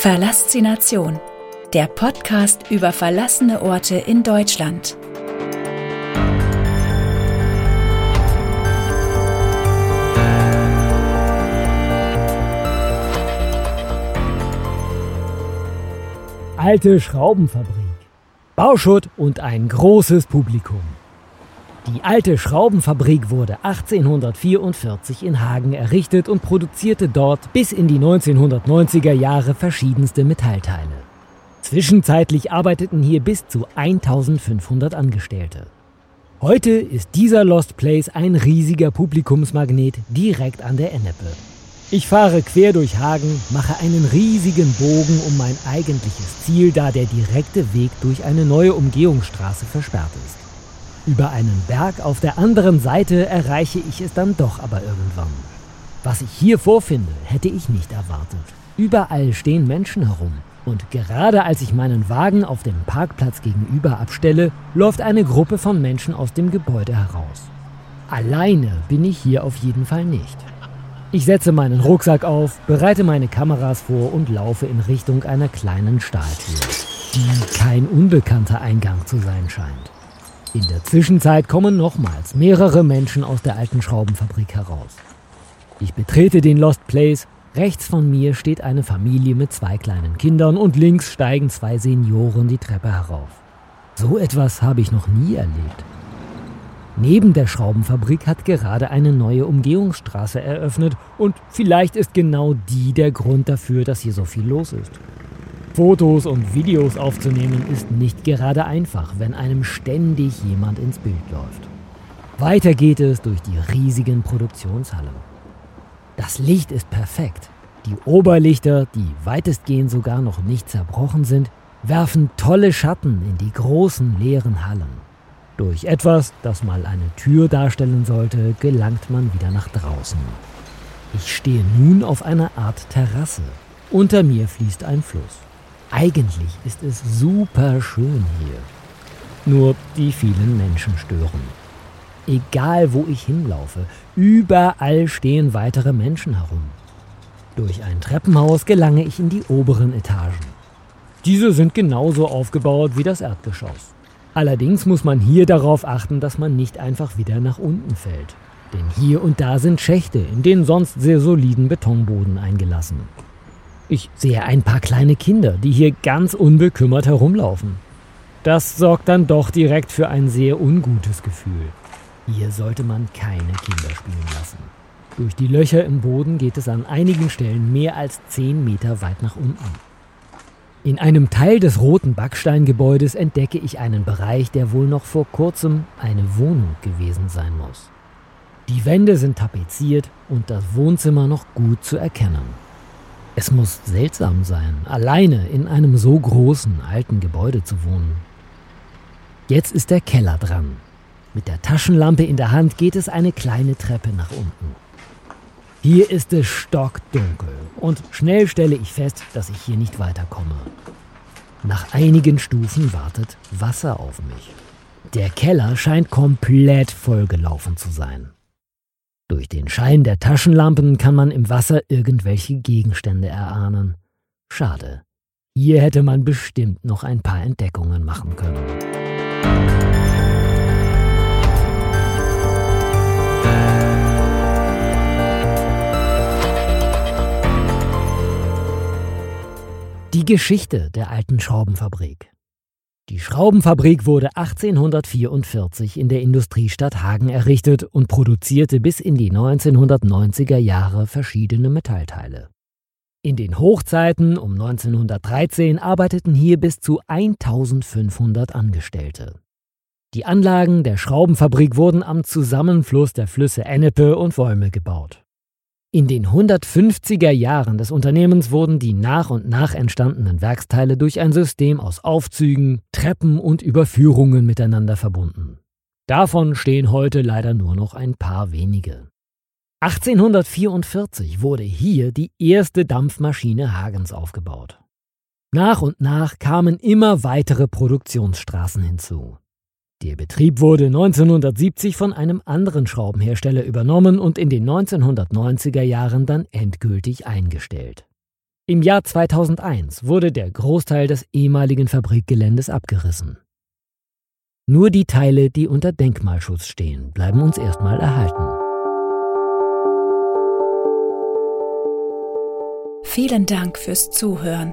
Verlassination, der Podcast über verlassene Orte in Deutschland. Alte Schraubenfabrik, Bauschutt und ein großes Publikum. Die alte Schraubenfabrik wurde 1844 in Hagen errichtet und produzierte dort bis in die 1990er Jahre verschiedenste Metallteile. Zwischenzeitlich arbeiteten hier bis zu 1500 Angestellte. Heute ist dieser Lost Place ein riesiger Publikumsmagnet direkt an der Ennepe. Ich fahre quer durch Hagen, mache einen riesigen Bogen um mein eigentliches Ziel, da der direkte Weg durch eine neue Umgehungsstraße versperrt ist. Über einen Berg auf der anderen Seite erreiche ich es dann doch aber irgendwann. Was ich hier vorfinde, hätte ich nicht erwartet. Überall stehen Menschen herum. Und gerade als ich meinen Wagen auf dem Parkplatz gegenüber abstelle, läuft eine Gruppe von Menschen aus dem Gebäude heraus. Alleine bin ich hier auf jeden Fall nicht. Ich setze meinen Rucksack auf, bereite meine Kameras vor und laufe in Richtung einer kleinen Stahltür, die kein unbekannter Eingang zu sein scheint. In der Zwischenzeit kommen nochmals mehrere Menschen aus der alten Schraubenfabrik heraus. Ich betrete den Lost Place. Rechts von mir steht eine Familie mit zwei kleinen Kindern und links steigen zwei Senioren die Treppe herauf. So etwas habe ich noch nie erlebt. Neben der Schraubenfabrik hat gerade eine neue Umgehungsstraße eröffnet und vielleicht ist genau die der Grund dafür, dass hier so viel los ist. Fotos und Videos aufzunehmen ist nicht gerade einfach, wenn einem ständig jemand ins Bild läuft. Weiter geht es durch die riesigen Produktionshallen. Das Licht ist perfekt. Die Oberlichter, die weitestgehend sogar noch nicht zerbrochen sind, werfen tolle Schatten in die großen leeren Hallen. Durch etwas, das mal eine Tür darstellen sollte, gelangt man wieder nach draußen. Ich stehe nun auf einer Art Terrasse. Unter mir fließt ein Fluss. Eigentlich ist es super schön hier. Nur die vielen Menschen stören. Egal wo ich hinlaufe, überall stehen weitere Menschen herum. Durch ein Treppenhaus gelange ich in die oberen Etagen. Diese sind genauso aufgebaut wie das Erdgeschoss. Allerdings muss man hier darauf achten, dass man nicht einfach wieder nach unten fällt. Denn hier und da sind Schächte in den sonst sehr soliden Betonboden eingelassen. Ich sehe ein paar kleine Kinder, die hier ganz unbekümmert herumlaufen. Das sorgt dann doch direkt für ein sehr ungutes Gefühl. Hier sollte man keine Kinder spielen lassen. Durch die Löcher im Boden geht es an einigen Stellen mehr als 10 Meter weit nach unten. In einem Teil des roten Backsteingebäudes entdecke ich einen Bereich, der wohl noch vor kurzem eine Wohnung gewesen sein muss. Die Wände sind tapeziert und das Wohnzimmer noch gut zu erkennen. Es muss seltsam sein, alleine in einem so großen alten Gebäude zu wohnen. Jetzt ist der Keller dran. Mit der Taschenlampe in der Hand geht es eine kleine Treppe nach unten. Hier ist es stockdunkel und schnell stelle ich fest, dass ich hier nicht weiterkomme. Nach einigen Stufen wartet Wasser auf mich. Der Keller scheint komplett vollgelaufen zu sein. Durch den Schein der Taschenlampen kann man im Wasser irgendwelche Gegenstände erahnen. Schade. Hier hätte man bestimmt noch ein paar Entdeckungen machen können. Die Geschichte der alten Schraubenfabrik. Die Schraubenfabrik wurde 1844 in der Industriestadt Hagen errichtet und produzierte bis in die 1990er Jahre verschiedene Metallteile. In den Hochzeiten um 1913 arbeiteten hier bis zu 1500 Angestellte. Die Anlagen der Schraubenfabrik wurden am Zusammenfluss der Flüsse Ennepe und Wolme gebaut. In den 150er Jahren des Unternehmens wurden die nach und nach entstandenen Werksteile durch ein System aus Aufzügen, Treppen und Überführungen miteinander verbunden. Davon stehen heute leider nur noch ein paar wenige. 1844 wurde hier die erste Dampfmaschine Hagens aufgebaut. Nach und nach kamen immer weitere Produktionsstraßen hinzu. Der Betrieb wurde 1970 von einem anderen Schraubenhersteller übernommen und in den 1990er Jahren dann endgültig eingestellt. Im Jahr 2001 wurde der Großteil des ehemaligen Fabrikgeländes abgerissen. Nur die Teile, die unter Denkmalschutz stehen, bleiben uns erstmal erhalten. Vielen Dank fürs Zuhören.